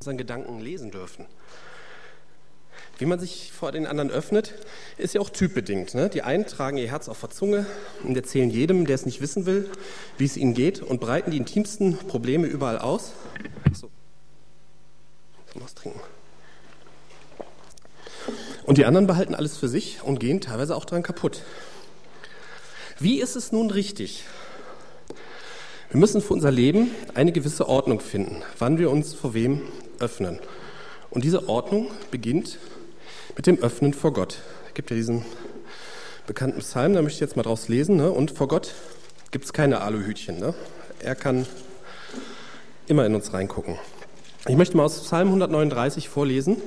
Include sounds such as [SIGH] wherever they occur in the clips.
unseren Gedanken lesen dürfen. Wie man sich vor den anderen öffnet, ist ja auch typbedingt. Ne? Die einen tragen ihr Herz auf der Zunge und erzählen jedem, der es nicht wissen will, wie es ihnen geht und breiten die intimsten Probleme überall aus. So. Was trinken. Und die anderen behalten alles für sich und gehen teilweise auch daran kaputt. Wie ist es nun richtig? Wir müssen für unser Leben eine gewisse Ordnung finden, wann wir uns vor wem öffnen. Und diese Ordnung beginnt mit dem Öffnen vor Gott. Es gibt ja diesen bekannten Psalm, da möchte ich jetzt mal draus lesen. Ne? Und vor Gott gibt es keine Aluhütchen. Ne? Er kann immer in uns reingucken. Ich möchte mal aus Psalm 139 vorlesen,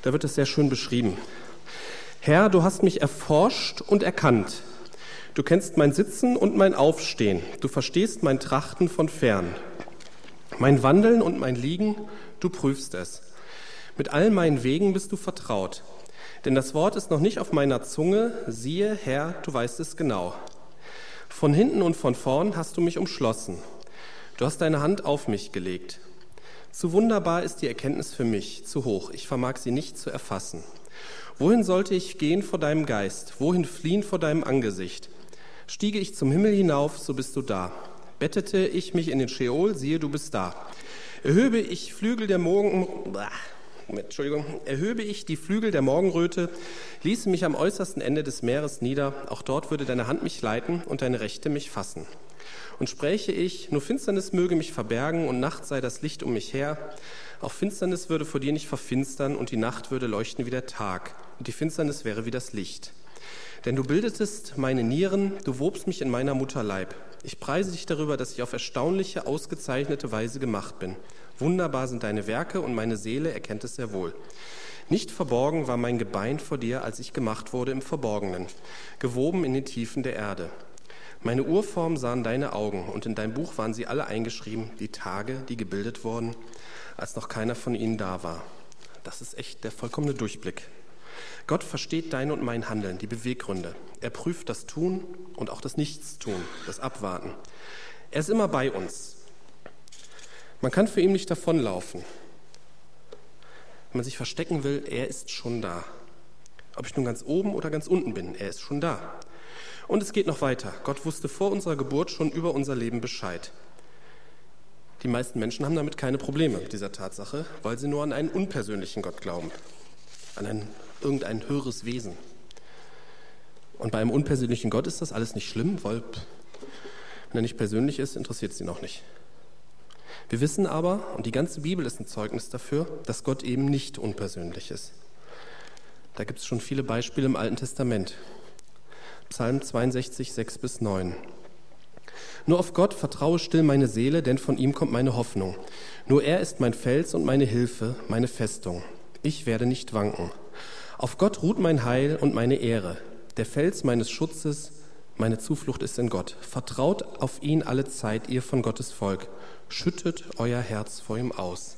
da wird es sehr schön beschrieben. Herr, du hast mich erforscht und erkannt. Du kennst mein Sitzen und mein Aufstehen. Du verstehst mein Trachten von fern. Mein Wandeln und mein Liegen, du prüfst es. Mit all meinen Wegen bist du vertraut. Denn das Wort ist noch nicht auf meiner Zunge. Siehe, Herr, du weißt es genau. Von hinten und von vorn hast du mich umschlossen. Du hast deine Hand auf mich gelegt. Zu wunderbar ist die Erkenntnis für mich, zu hoch. Ich vermag sie nicht zu erfassen. Wohin sollte ich gehen vor deinem Geist? Wohin fliehen vor deinem Angesicht? Stiege ich zum Himmel hinauf, so bist du da. Bettete ich mich in den Scheol, siehe, du bist da. Erhöbe ich Flügel der Morgen, Entschuldigung, erhöbe ich die Flügel der Morgenröte, ließe mich am äußersten Ende des Meeres nieder, auch dort würde deine Hand mich leiten und deine Rechte mich fassen. Und spräche ich, nur Finsternis möge mich verbergen und Nacht sei das Licht um mich her, auch Finsternis würde vor dir nicht verfinstern und die Nacht würde leuchten wie der Tag und die Finsternis wäre wie das Licht. Denn du bildetest meine Nieren, du wobst mich in meiner Mutter Leib. Ich preise dich darüber, dass ich auf erstaunliche, ausgezeichnete Weise gemacht bin. Wunderbar sind deine Werke und meine Seele erkennt es sehr wohl. Nicht verborgen war mein Gebein vor dir, als ich gemacht wurde im Verborgenen, gewoben in den Tiefen der Erde. Meine Urform sahen deine Augen, und in dein Buch waren sie alle eingeschrieben, die Tage, die gebildet wurden, als noch keiner von ihnen da war. Das ist echt der vollkommene Durchblick. Gott versteht dein und mein Handeln, die Beweggründe. Er prüft das Tun und auch das Nichtstun, das Abwarten. Er ist immer bei uns. Man kann für ihn nicht davonlaufen. Wenn man sich verstecken will, er ist schon da. Ob ich nun ganz oben oder ganz unten bin, er ist schon da. Und es geht noch weiter. Gott wusste vor unserer Geburt schon über unser Leben Bescheid. Die meisten Menschen haben damit keine Probleme mit dieser Tatsache, weil sie nur an einen unpersönlichen Gott glauben, an einen irgendein höheres Wesen. Und bei einem unpersönlichen Gott ist das alles nicht schlimm, weil wenn er nicht persönlich ist, interessiert es ihn auch nicht. Wir wissen aber, und die ganze Bibel ist ein Zeugnis dafür, dass Gott eben nicht unpersönlich ist. Da gibt es schon viele Beispiele im Alten Testament. Psalm 62, 6 bis 9. Nur auf Gott vertraue still meine Seele, denn von ihm kommt meine Hoffnung. Nur er ist mein Fels und meine Hilfe, meine Festung. Ich werde nicht wanken. Auf Gott ruht mein Heil und meine Ehre. Der Fels meines Schutzes, meine Zuflucht ist in Gott. Vertraut auf ihn alle Zeit, ihr von Gottes Volk. Schüttet euer Herz vor ihm aus.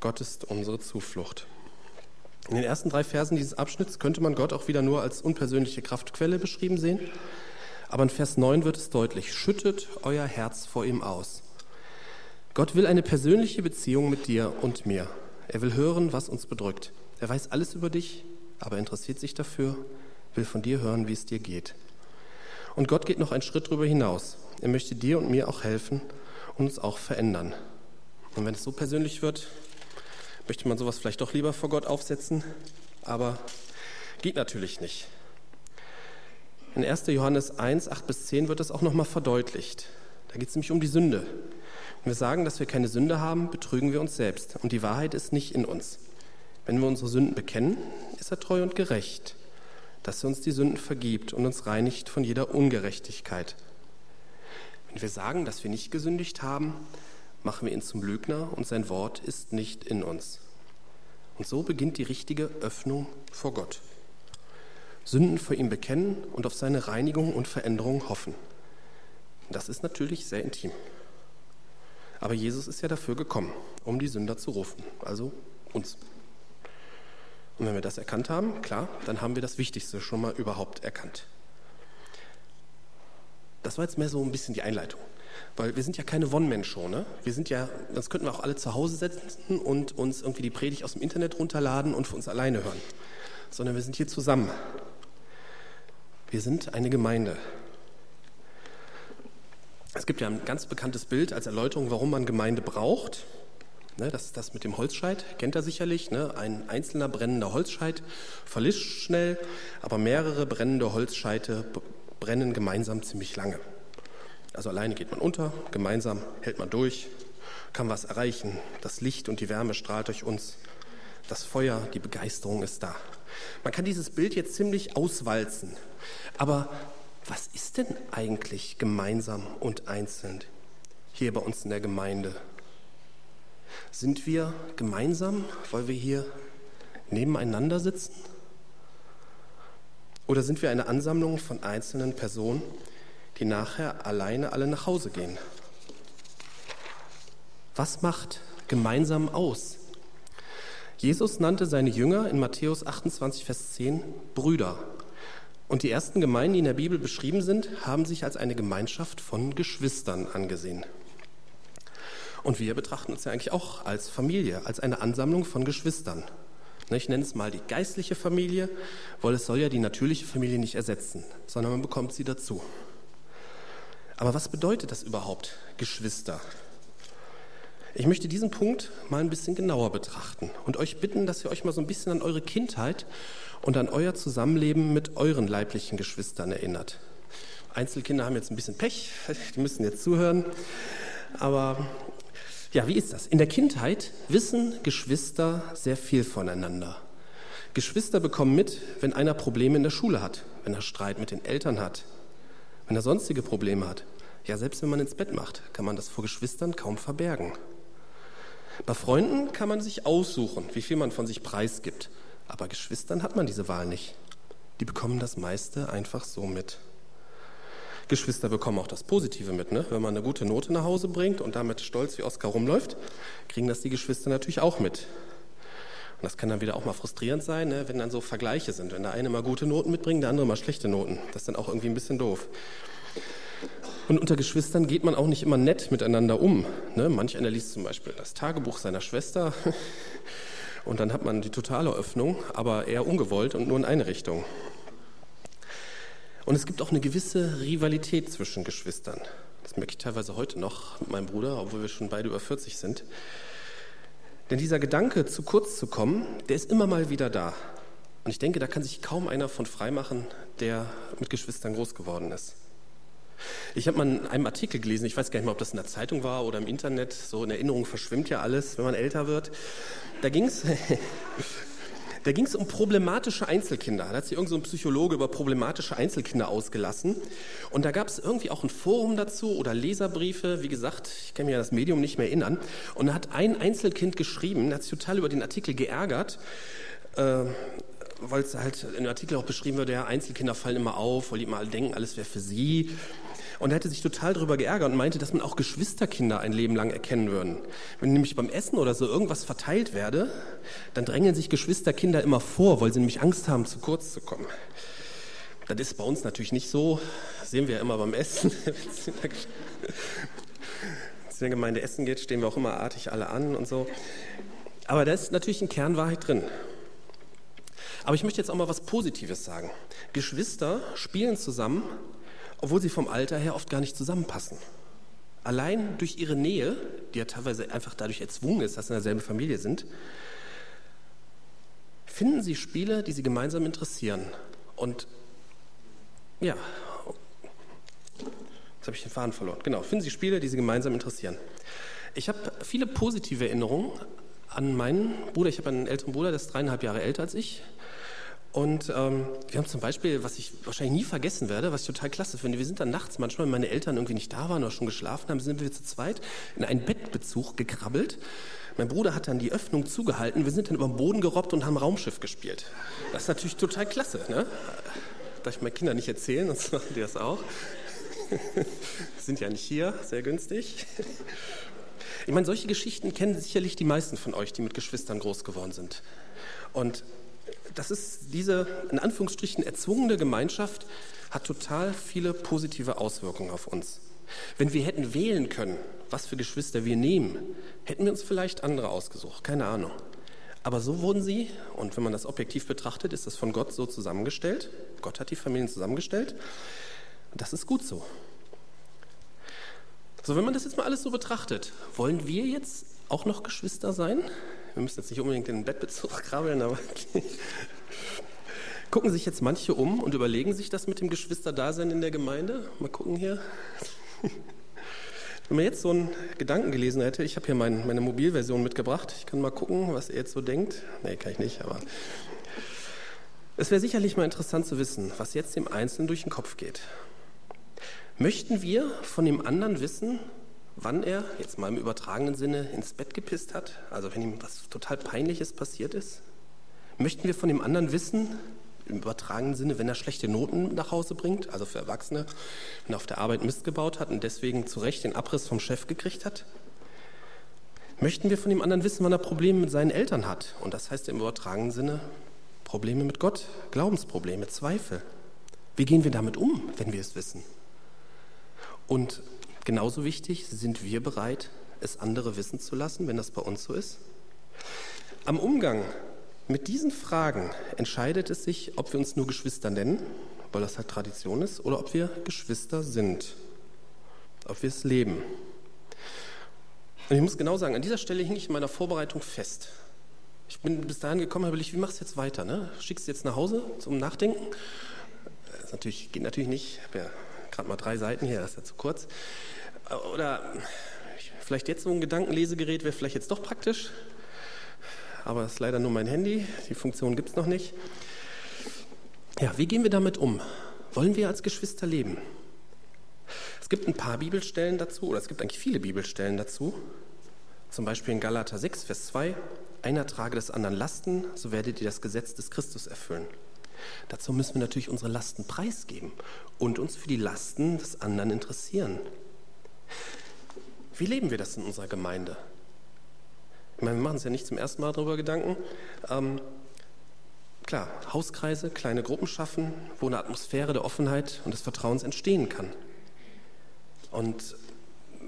Gott ist unsere Zuflucht. In den ersten drei Versen dieses Abschnitts könnte man Gott auch wieder nur als unpersönliche Kraftquelle beschrieben sehen. Aber in Vers 9 wird es deutlich. Schüttet euer Herz vor ihm aus. Gott will eine persönliche Beziehung mit dir und mir. Er will hören, was uns bedrückt. Er weiß alles über dich, aber interessiert sich dafür, will von dir hören, wie es dir geht. Und Gott geht noch einen Schritt darüber hinaus. Er möchte dir und mir auch helfen und uns auch verändern. Und wenn es so persönlich wird, möchte man sowas vielleicht doch lieber vor Gott aufsetzen, aber geht natürlich nicht. In 1. Johannes 1, 8 bis 10 wird das auch nochmal verdeutlicht. Da geht es nämlich um die Sünde. Wenn wir sagen, dass wir keine Sünde haben, betrügen wir uns selbst und die Wahrheit ist nicht in uns. Wenn wir unsere Sünden bekennen, ist er treu und gerecht, dass er uns die Sünden vergibt und uns reinigt von jeder Ungerechtigkeit. Wenn wir sagen, dass wir nicht gesündigt haben, machen wir ihn zum Lügner und sein Wort ist nicht in uns. Und so beginnt die richtige Öffnung vor Gott. Sünden vor ihm bekennen und auf seine Reinigung und Veränderung hoffen. Das ist natürlich sehr intim. Aber Jesus ist ja dafür gekommen, um die Sünder zu rufen, also uns. Und wenn wir das erkannt haben, klar, dann haben wir das Wichtigste schon mal überhaupt erkannt. Das war jetzt mehr so ein bisschen die Einleitung. Weil wir sind ja keine One-Man-Show, ne? Wir sind ja, das könnten wir auch alle zu Hause setzen und uns irgendwie die Predigt aus dem Internet runterladen und für uns alleine hören. Sondern wir sind hier zusammen. Wir sind eine Gemeinde. Es gibt ja ein ganz bekanntes Bild als Erläuterung, warum man Gemeinde braucht. Ne, das ist das mit dem Holzscheit, kennt er sicherlich. Ne? Ein einzelner brennender Holzscheit verlischt schnell, aber mehrere brennende Holzscheite brennen gemeinsam ziemlich lange. Also alleine geht man unter, gemeinsam hält man durch, kann was erreichen. Das Licht und die Wärme strahlt durch uns. Das Feuer, die Begeisterung ist da. Man kann dieses Bild jetzt ziemlich auswalzen. Aber was ist denn eigentlich gemeinsam und einzeln hier bei uns in der Gemeinde? Sind wir gemeinsam, weil wir hier nebeneinander sitzen? Oder sind wir eine Ansammlung von einzelnen Personen, die nachher alleine alle nach Hause gehen? Was macht gemeinsam aus? Jesus nannte seine Jünger in Matthäus 28, Vers 10 Brüder. Und die ersten Gemeinden, die in der Bibel beschrieben sind, haben sich als eine Gemeinschaft von Geschwistern angesehen. Und wir betrachten uns ja eigentlich auch als Familie, als eine Ansammlung von Geschwistern. Ich nenne es mal die geistliche Familie, weil es soll ja die natürliche Familie nicht ersetzen, sondern man bekommt sie dazu. Aber was bedeutet das überhaupt, Geschwister? Ich möchte diesen Punkt mal ein bisschen genauer betrachten und euch bitten, dass ihr euch mal so ein bisschen an eure Kindheit und an euer Zusammenleben mit euren leiblichen Geschwistern erinnert. Einzelkinder haben jetzt ein bisschen Pech, [LAUGHS] die müssen jetzt zuhören. Aber ja, wie ist das? In der Kindheit wissen Geschwister sehr viel voneinander. Geschwister bekommen mit, wenn einer Probleme in der Schule hat, wenn er Streit mit den Eltern hat, wenn er sonstige Probleme hat. Ja, selbst wenn man ins Bett macht, kann man das vor Geschwistern kaum verbergen. Bei Freunden kann man sich aussuchen, wie viel man von sich preisgibt. Aber Geschwistern hat man diese Wahl nicht. Die bekommen das meiste einfach so mit. Geschwister bekommen auch das Positive mit. Ne? Wenn man eine gute Note nach Hause bringt und damit stolz wie Oskar rumläuft, kriegen das die Geschwister natürlich auch mit. Und das kann dann wieder auch mal frustrierend sein, ne? wenn dann so Vergleiche sind. Wenn der eine mal gute Noten mitbringt, der andere mal schlechte Noten. Das ist dann auch irgendwie ein bisschen doof. Und unter Geschwistern geht man auch nicht immer nett miteinander um. Ne? Manch einer liest zum Beispiel das Tagebuch seiner Schwester [LAUGHS] und dann hat man die totale Öffnung, aber eher ungewollt und nur in eine Richtung. Und es gibt auch eine gewisse Rivalität zwischen Geschwistern. Das merke ich teilweise heute noch mit meinem Bruder, obwohl wir schon beide über 40 sind. Denn dieser Gedanke, zu kurz zu kommen, der ist immer mal wieder da. Und ich denke, da kann sich kaum einer von freimachen, der mit Geschwistern groß geworden ist. Ich habe mal in einem Artikel gelesen, ich weiß gar nicht mehr, ob das in der Zeitung war oder im Internet, so in Erinnerung verschwimmt ja alles, wenn man älter wird. Da ging es [LAUGHS] Da ging es um problematische Einzelkinder. Da hat sich irgendein so Psychologe über problematische Einzelkinder ausgelassen. Und da gab es irgendwie auch ein Forum dazu oder Leserbriefe. Wie gesagt, ich kann mir das Medium nicht mehr erinnern. Und da hat ein Einzelkind geschrieben, hat sich total über den Artikel geärgert. Äh, weil es halt dem Artikel auch beschrieben wird, ja, Einzelkinder fallen immer auf, weil die immer denken, alles wäre für sie. Und er hätte sich total darüber geärgert und meinte, dass man auch Geschwisterkinder ein Leben lang erkennen würden. Wenn nämlich beim Essen oder so irgendwas verteilt werde, dann drängen sich Geschwisterkinder immer vor, weil sie nämlich Angst haben, zu kurz zu kommen. Das ist bei uns natürlich nicht so. Das sehen wir ja immer beim Essen. [LAUGHS] Wenn es in der Gemeinde Essen geht, stehen wir auch immer artig alle an und so. Aber da ist natürlich ein Kernwahrheit drin. Aber ich möchte jetzt auch mal was Positives sagen. Geschwister spielen zusammen obwohl sie vom Alter her oft gar nicht zusammenpassen. Allein durch ihre Nähe, die ja teilweise einfach dadurch erzwungen ist, dass sie in derselben Familie sind, finden sie Spiele, die sie gemeinsam interessieren. Und ja, jetzt habe ich den Faden verloren. Genau, finden sie Spiele, die sie gemeinsam interessieren. Ich habe viele positive Erinnerungen an meinen Bruder. Ich habe einen älteren Bruder, der ist dreieinhalb Jahre älter als ich. Und ähm, wir haben zum Beispiel, was ich wahrscheinlich nie vergessen werde, was ich total klasse finde, wir sind dann nachts manchmal, wenn meine Eltern irgendwie nicht da waren oder schon geschlafen haben, sind wir zu zweit in einen Bettbezug gekrabbelt. Mein Bruder hat dann die Öffnung zugehalten, wir sind dann über den Boden gerobbt und haben Raumschiff gespielt. Das ist natürlich total klasse. Ne? Darf ich meinen Kindern nicht erzählen, sonst machen die das auch. [LAUGHS] sind ja nicht hier, sehr günstig. Ich meine, solche Geschichten kennen sicherlich die meisten von euch, die mit Geschwistern groß geworden sind. Und das ist diese in Anführungsstrichen erzwungene Gemeinschaft hat total viele positive Auswirkungen auf uns. Wenn wir hätten wählen können, was für Geschwister wir nehmen, hätten wir uns vielleicht andere ausgesucht, keine Ahnung. Aber so wurden sie, und wenn man das objektiv betrachtet, ist das von Gott so zusammengestellt. Gott hat die Familien zusammengestellt. Das ist gut so. So, wenn man das jetzt mal alles so betrachtet, wollen wir jetzt auch noch Geschwister sein? Wir müssen jetzt nicht unbedingt den Bettbezug [LAUGHS] krabbeln, aber [LAUGHS] gucken sich jetzt manche um und überlegen sich das mit dem Geschwisterdasein in der Gemeinde. Mal gucken hier. [LAUGHS] Wenn man jetzt so einen Gedanken gelesen hätte, ich habe hier mein, meine Mobilversion mitgebracht, ich kann mal gucken, was er jetzt so denkt. Nee, kann ich nicht, aber es wäre sicherlich mal interessant zu wissen, was jetzt dem Einzelnen durch den Kopf geht. Möchten wir von dem anderen wissen, wann er, jetzt mal im übertragenen Sinne, ins Bett gepisst hat, also wenn ihm was total Peinliches passiert ist? Möchten wir von dem anderen wissen, im übertragenen Sinne, wenn er schlechte Noten nach Hause bringt, also für Erwachsene, wenn er auf der Arbeit Mist gebaut hat und deswegen zu Recht den Abriss vom Chef gekriegt hat? Möchten wir von dem anderen wissen, wann er Probleme mit seinen Eltern hat? Und das heißt im übertragenen Sinne Probleme mit Gott, Glaubensprobleme, Zweifel. Wie gehen wir damit um, wenn wir es wissen? Und genauso wichtig, sind wir bereit, es andere wissen zu lassen, wenn das bei uns so ist? Am Umgang mit diesen Fragen entscheidet es sich, ob wir uns nur Geschwister nennen, weil das halt Tradition ist, oder ob wir Geschwister sind, ob wir es leben. Und ich muss genau sagen, an dieser Stelle hing ich in meiner Vorbereitung fest. Ich bin bis dahin gekommen, habe ich, wie machst du jetzt weiter? Ne? Schickst du jetzt nach Hause zum Nachdenken? Das natürlich, geht natürlich nicht. Ich habe ja gerade mal drei Seiten hier, das ist ja zu kurz. Oder vielleicht jetzt so ein Gedankenlesegerät wäre vielleicht jetzt doch praktisch aber das ist leider nur mein Handy. Die Funktion gibt es noch nicht. Ja, wie gehen wir damit um? Wollen wir als Geschwister leben? Es gibt ein paar Bibelstellen dazu, oder es gibt eigentlich viele Bibelstellen dazu. Zum Beispiel in Galater 6, Vers 2. Einer trage des anderen Lasten, so werdet ihr das Gesetz des Christus erfüllen. Dazu müssen wir natürlich unsere Lasten preisgeben und uns für die Lasten des anderen interessieren. Wie leben wir das in unserer Gemeinde? Ich meine, wir machen uns ja nicht zum ersten Mal darüber Gedanken. Ähm, klar, Hauskreise, kleine Gruppen schaffen, wo eine Atmosphäre der Offenheit und des Vertrauens entstehen kann. Und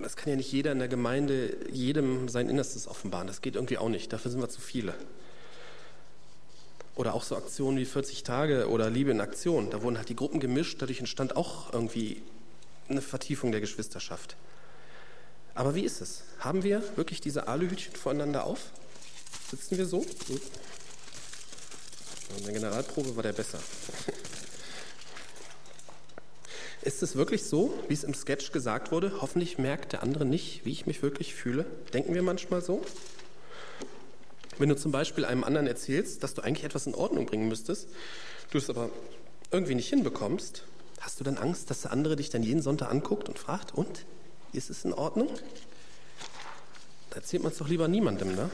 es kann ja nicht jeder in der Gemeinde jedem sein Innerstes offenbaren. Das geht irgendwie auch nicht. Dafür sind wir zu viele. Oder auch so Aktionen wie 40 Tage oder Liebe in Aktion. Da wurden halt die Gruppen gemischt. Dadurch entstand auch irgendwie eine Vertiefung der Geschwisterschaft. Aber wie ist es? Haben wir wirklich diese Aluhütchen voreinander auf? Sitzen wir so? In der Generalprobe war der besser. [LAUGHS] Ist es wirklich so, wie es im Sketch gesagt wurde? Hoffentlich merkt der andere nicht, wie ich mich wirklich fühle. Denken wir manchmal so? Wenn du zum Beispiel einem anderen erzählst, dass du eigentlich etwas in Ordnung bringen müsstest, du es aber irgendwie nicht hinbekommst, hast du dann Angst, dass der andere dich dann jeden Sonntag anguckt und fragt, und? Ist es in Ordnung? Da erzählt man es doch lieber niemandem, ne?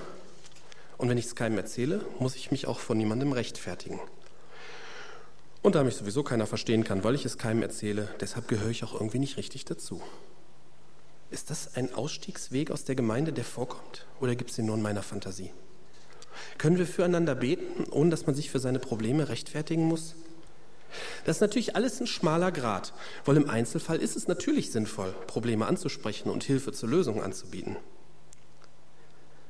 Und wenn ich es keinem erzähle, muss ich mich auch von niemandem rechtfertigen. Und da mich sowieso keiner verstehen kann, weil ich es keinem erzähle, deshalb gehöre ich auch irgendwie nicht richtig dazu. Ist das ein Ausstiegsweg aus der Gemeinde, der vorkommt? Oder gibt es den nur in meiner Fantasie? Können wir füreinander beten, ohne dass man sich für seine Probleme rechtfertigen muss? Das ist natürlich alles ein schmaler Grad, weil im Einzelfall ist es natürlich sinnvoll, Probleme anzusprechen und Hilfe zur Lösung anzubieten.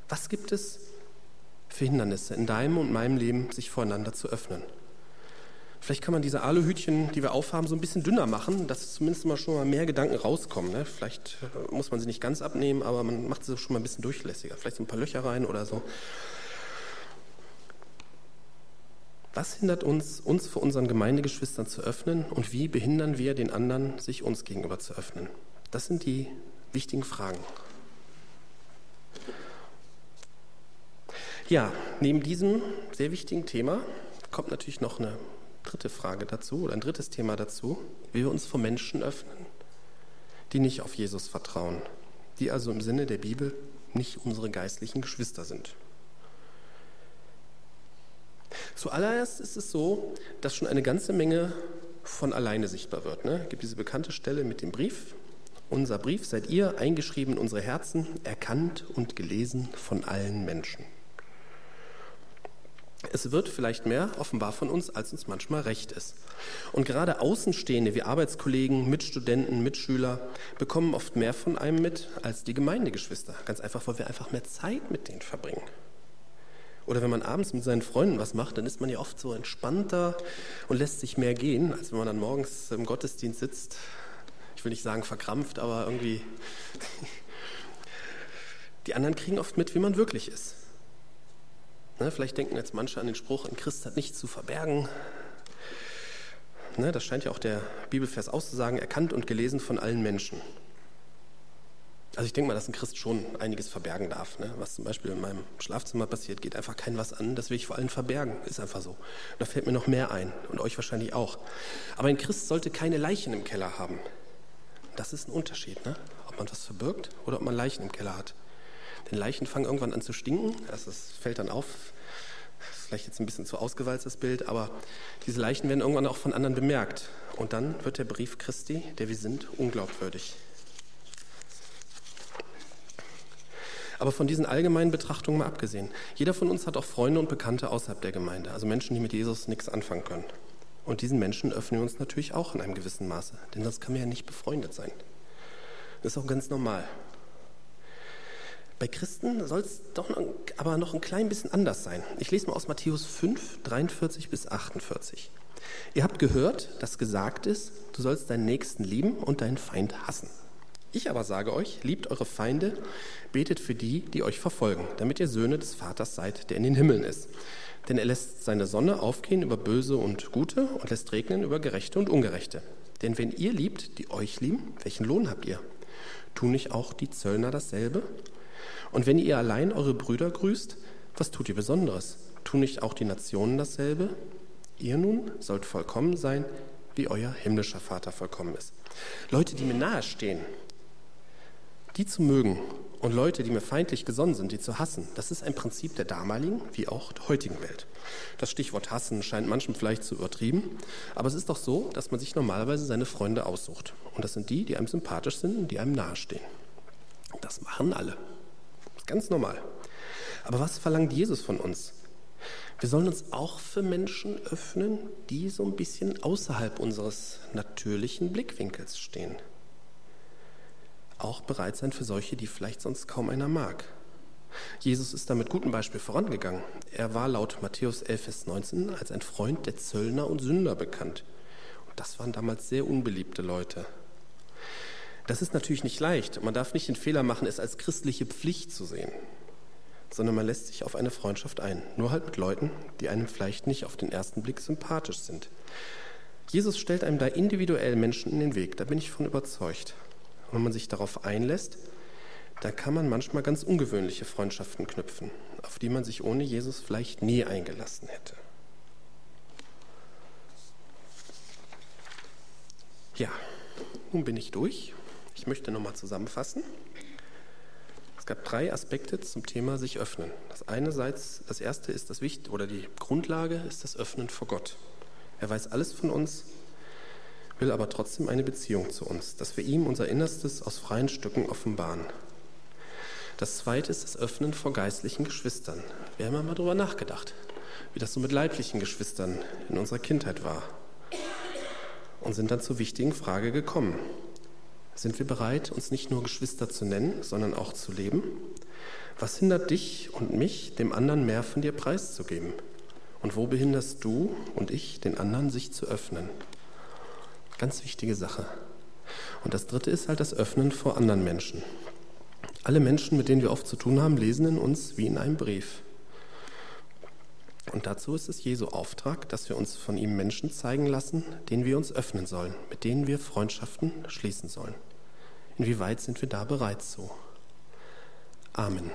Was gibt es für Hindernisse in deinem und meinem Leben, sich voreinander zu öffnen? Vielleicht kann man diese Aluhütchen, die wir aufhaben, so ein bisschen dünner machen, dass zumindest mal schon mal mehr Gedanken rauskommen. Ne? Vielleicht äh, muss man sie nicht ganz abnehmen, aber man macht sie schon mal ein bisschen durchlässiger. Vielleicht so ein paar Löcher rein oder so. Was hindert uns, uns vor unseren Gemeindegeschwistern zu öffnen und wie behindern wir den anderen, sich uns gegenüber zu öffnen? Das sind die wichtigen Fragen. Ja, neben diesem sehr wichtigen Thema kommt natürlich noch eine dritte Frage dazu oder ein drittes Thema dazu, wie wir uns vor Menschen öffnen, die nicht auf Jesus vertrauen, die also im Sinne der Bibel nicht unsere geistlichen Geschwister sind. Zuallererst ist es so, dass schon eine ganze Menge von alleine sichtbar wird. Ne? Es gibt diese bekannte Stelle mit dem Brief. Unser Brief seid ihr, eingeschrieben in unsere Herzen, erkannt und gelesen von allen Menschen. Es wird vielleicht mehr offenbar von uns, als uns manchmal recht ist. Und gerade Außenstehende wie Arbeitskollegen, Mitstudenten, Mitschüler bekommen oft mehr von einem mit als die Gemeindegeschwister. Ganz einfach, weil wir einfach mehr Zeit mit denen verbringen. Oder wenn man abends mit seinen Freunden was macht, dann ist man ja oft so entspannter und lässt sich mehr gehen, als wenn man dann morgens im Gottesdienst sitzt. Ich will nicht sagen verkrampft, aber irgendwie. [LAUGHS] Die anderen kriegen oft mit, wie man wirklich ist. Ne, vielleicht denken jetzt manche an den Spruch, ein Christ hat nichts zu verbergen. Ne, das scheint ja auch der Bibelvers auszusagen, erkannt und gelesen von allen Menschen. Also ich denke mal, dass ein Christ schon einiges verbergen darf. Ne? Was zum Beispiel in meinem Schlafzimmer passiert, geht einfach kein was an. Das will ich vor allem verbergen. Ist einfach so. Da fällt mir noch mehr ein und euch wahrscheinlich auch. Aber ein Christ sollte keine Leichen im Keller haben. Das ist ein Unterschied, ne? ob man was verbirgt oder ob man Leichen im Keller hat. Denn Leichen fangen irgendwann an zu stinken. Das fällt dann auf. Das ist vielleicht jetzt ein bisschen zu ausgewalzt, das Bild, aber diese Leichen werden irgendwann auch von anderen bemerkt. Und dann wird der Brief Christi, der wir sind, unglaubwürdig. Aber von diesen allgemeinen Betrachtungen mal abgesehen, jeder von uns hat auch Freunde und Bekannte außerhalb der Gemeinde, also Menschen, die mit Jesus nichts anfangen können. Und diesen Menschen öffnen wir uns natürlich auch in einem gewissen Maße, denn sonst kann man ja nicht befreundet sein. Das ist auch ganz normal. Bei Christen soll es doch noch, aber noch ein klein bisschen anders sein. Ich lese mal aus Matthäus 5, 43 bis 48. Ihr habt gehört, dass gesagt ist, du sollst deinen Nächsten lieben und deinen Feind hassen. Ich aber sage euch, liebt eure Feinde, betet für die, die euch verfolgen, damit ihr Söhne des Vaters seid, der in den Himmeln ist. Denn er lässt seine Sonne aufgehen über Böse und Gute und lässt regnen über Gerechte und Ungerechte. Denn wenn ihr liebt, die euch lieben, welchen Lohn habt ihr? Tun nicht auch die Zöllner dasselbe? Und wenn ihr allein eure Brüder grüßt, was tut ihr Besonderes? Tun nicht auch die Nationen dasselbe? Ihr nun sollt vollkommen sein, wie euer himmlischer Vater vollkommen ist. Leute, die mir nahestehen, die zu mögen und Leute, die mir feindlich gesonnen sind, die zu hassen, das ist ein Prinzip der damaligen wie auch der heutigen Welt. Das Stichwort hassen scheint manchem vielleicht zu übertrieben, aber es ist doch so, dass man sich normalerweise seine Freunde aussucht. Und das sind die, die einem sympathisch sind und die einem nahestehen. Das machen alle. Ganz normal. Aber was verlangt Jesus von uns? Wir sollen uns auch für Menschen öffnen, die so ein bisschen außerhalb unseres natürlichen Blickwinkels stehen auch bereit sein für solche, die vielleicht sonst kaum einer mag. Jesus ist da mit gutem Beispiel vorangegangen. Er war laut Matthäus 11, Vers 19 als ein Freund der Zöllner und Sünder bekannt. Und das waren damals sehr unbeliebte Leute. Das ist natürlich nicht leicht. Man darf nicht den Fehler machen, es als christliche Pflicht zu sehen, sondern man lässt sich auf eine Freundschaft ein. Nur halt mit Leuten, die einem vielleicht nicht auf den ersten Blick sympathisch sind. Jesus stellt einem da individuell Menschen in den Weg, da bin ich von überzeugt. Wenn man sich darauf einlässt, dann kann man manchmal ganz ungewöhnliche Freundschaften knüpfen, auf die man sich ohne Jesus vielleicht nie eingelassen hätte. Ja, nun bin ich durch. Ich möchte nochmal zusammenfassen. Es gab drei Aspekte zum Thema sich öffnen. Das einerseits, das erste ist das Wichtige oder die Grundlage ist das Öffnen vor Gott. Er weiß alles von uns, will aber trotzdem eine Beziehung zu uns, dass wir ihm unser Innerstes aus freien Stücken offenbaren. Das zweite ist das Öffnen vor geistlichen Geschwistern. Wir haben mal darüber nachgedacht, wie das so mit leiblichen Geschwistern in unserer Kindheit war. Und sind dann zur wichtigen Frage gekommen. Sind wir bereit, uns nicht nur Geschwister zu nennen, sondern auch zu leben? Was hindert dich und mich, dem anderen mehr von dir preiszugeben? Und wo behinderst du und ich, den anderen, sich zu öffnen? Ganz wichtige Sache. Und das Dritte ist halt das Öffnen vor anderen Menschen. Alle Menschen, mit denen wir oft zu tun haben, lesen in uns wie in einem Brief. Und dazu ist es Jesu Auftrag, dass wir uns von ihm Menschen zeigen lassen, denen wir uns öffnen sollen, mit denen wir Freundschaften schließen sollen. Inwieweit sind wir da bereit zu? Amen.